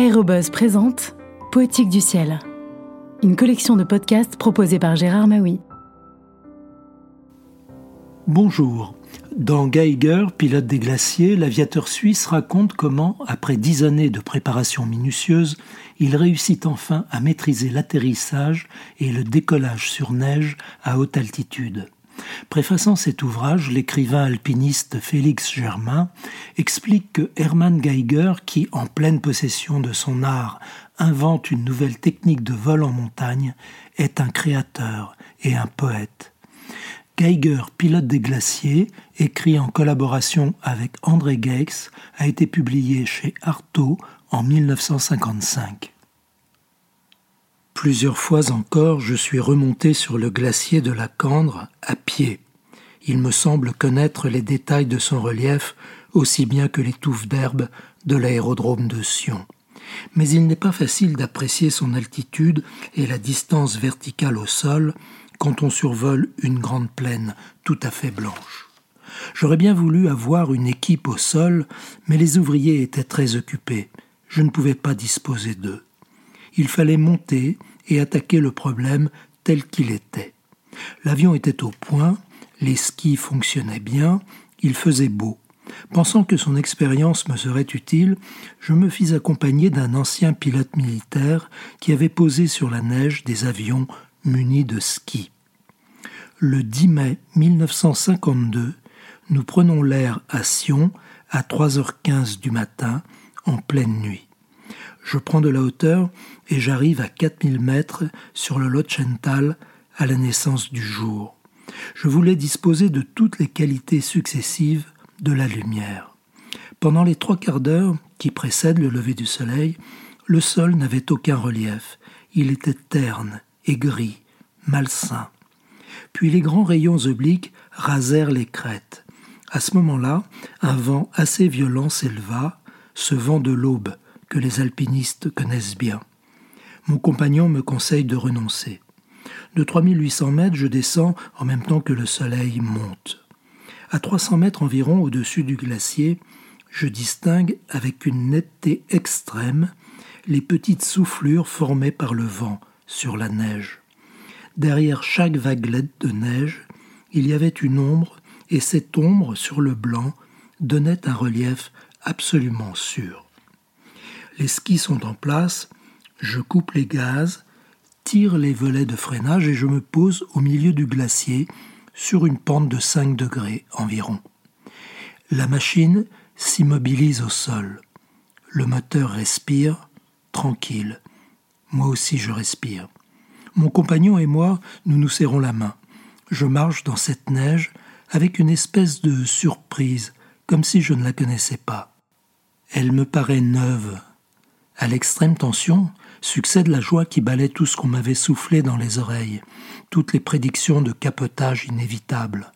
Aérobuzz présente Poétique du ciel, une collection de podcasts proposée par Gérard Maui. Bonjour. Dans Geiger, pilote des glaciers, l'aviateur suisse raconte comment, après dix années de préparation minutieuse, il réussit enfin à maîtriser l'atterrissage et le décollage sur neige à haute altitude. Préfaçant cet ouvrage, l'écrivain alpiniste Félix Germain explique que Hermann Geiger, qui, en pleine possession de son art, invente une nouvelle technique de vol en montagne, est un créateur et un poète. Geiger, pilote des glaciers, écrit en collaboration avec André Geix, a été publié chez Artaud en 1955. Plusieurs fois encore, je suis remonté sur le glacier de la Cendre à pied. Il me semble connaître les détails de son relief aussi bien que les touffes d'herbe de l'aérodrome de Sion. Mais il n'est pas facile d'apprécier son altitude et la distance verticale au sol quand on survole une grande plaine tout à fait blanche. J'aurais bien voulu avoir une équipe au sol, mais les ouvriers étaient très occupés. Je ne pouvais pas disposer d'eux. Il fallait monter et attaquer le problème tel qu'il était. L'avion était au point, les skis fonctionnaient bien, il faisait beau. Pensant que son expérience me serait utile, je me fis accompagner d'un ancien pilote militaire qui avait posé sur la neige des avions munis de skis. Le 10 mai 1952, nous prenons l'air à Sion à 3h15 du matin en pleine nuit. Je prends de la hauteur et j'arrive à 4000 mètres sur le Lotchental à la naissance du jour. Je voulais disposer de toutes les qualités successives de la lumière. Pendant les trois quarts d'heure qui précèdent le lever du soleil, le sol n'avait aucun relief. Il était terne et gris, malsain. Puis les grands rayons obliques rasèrent les crêtes. À ce moment-là, un vent assez violent s'éleva, ce vent de l'aube que les alpinistes connaissent bien. Mon compagnon me conseille de renoncer. De 3800 mètres, je descends en même temps que le soleil monte. À 300 mètres environ au-dessus du glacier, je distingue avec une netteté extrême les petites soufflures formées par le vent sur la neige. Derrière chaque vaguelette de neige, il y avait une ombre, et cette ombre sur le blanc donnait un relief absolument sûr. Les skis sont en place, je coupe les gaz, tire les volets de freinage et je me pose au milieu du glacier sur une pente de 5 degrés environ. La machine s'immobilise au sol. Le moteur respire, tranquille. Moi aussi je respire. Mon compagnon et moi, nous nous serrons la main. Je marche dans cette neige avec une espèce de surprise, comme si je ne la connaissais pas. Elle me paraît neuve, à l'extrême tension succède la joie qui balait tout ce qu'on m'avait soufflé dans les oreilles, toutes les prédictions de capotage inévitables.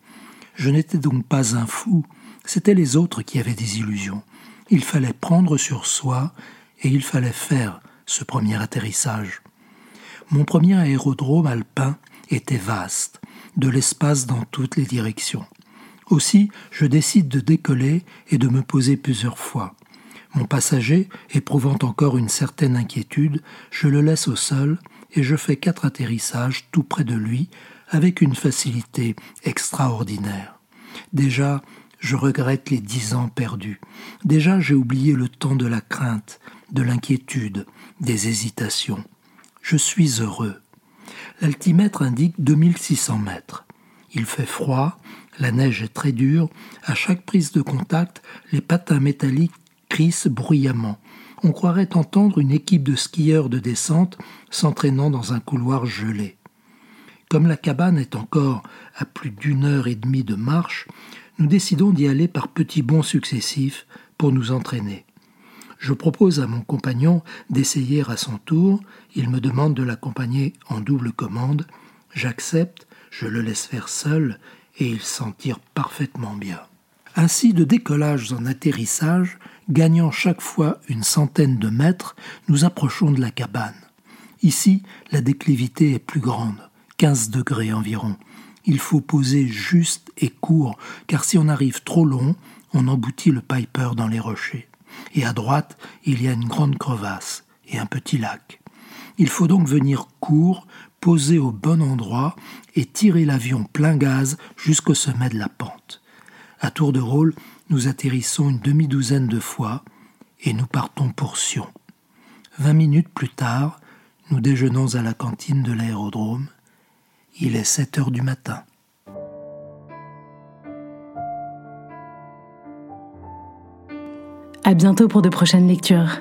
Je n'étais donc pas un fou, c'étaient les autres qui avaient des illusions. Il fallait prendre sur soi et il fallait faire ce premier atterrissage. Mon premier aérodrome alpin était vaste, de l'espace dans toutes les directions. Aussi, je décide de décoller et de me poser plusieurs fois. Mon passager, éprouvant encore une certaine inquiétude, je le laisse au sol et je fais quatre atterrissages tout près de lui avec une facilité extraordinaire. Déjà, je regrette les dix ans perdus. Déjà, j'ai oublié le temps de la crainte, de l'inquiétude, des hésitations. Je suis heureux. L'altimètre indique 2600 mètres. Il fait froid, la neige est très dure, à chaque prise de contact, les patins métalliques bruyamment. On croirait entendre une équipe de skieurs de descente s'entraînant dans un couloir gelé. Comme la cabane est encore à plus d'une heure et demie de marche, nous décidons d'y aller par petits bonds successifs pour nous entraîner. Je propose à mon compagnon d'essayer à son tour, il me demande de l'accompagner en double commande, j'accepte, je le laisse faire seul, et il s'en tire parfaitement bien. Ainsi, de décollage en atterrissage, gagnant chaque fois une centaine de mètres, nous approchons de la cabane. Ici, la déclivité est plus grande, 15 degrés environ. Il faut poser juste et court, car si on arrive trop long, on emboutit le piper dans les rochers. et à droite il y a une grande crevasse et un petit lac. Il faut donc venir court, poser au bon endroit et tirer l'avion plein gaz jusqu'au sommet de la pente. À tour de rôle, nous atterrissons une demi-douzaine de fois et nous partons pour Sion. Vingt minutes plus tard, nous déjeunons à la cantine de l'aérodrome. Il est sept heures du matin. À bientôt pour de prochaines lectures.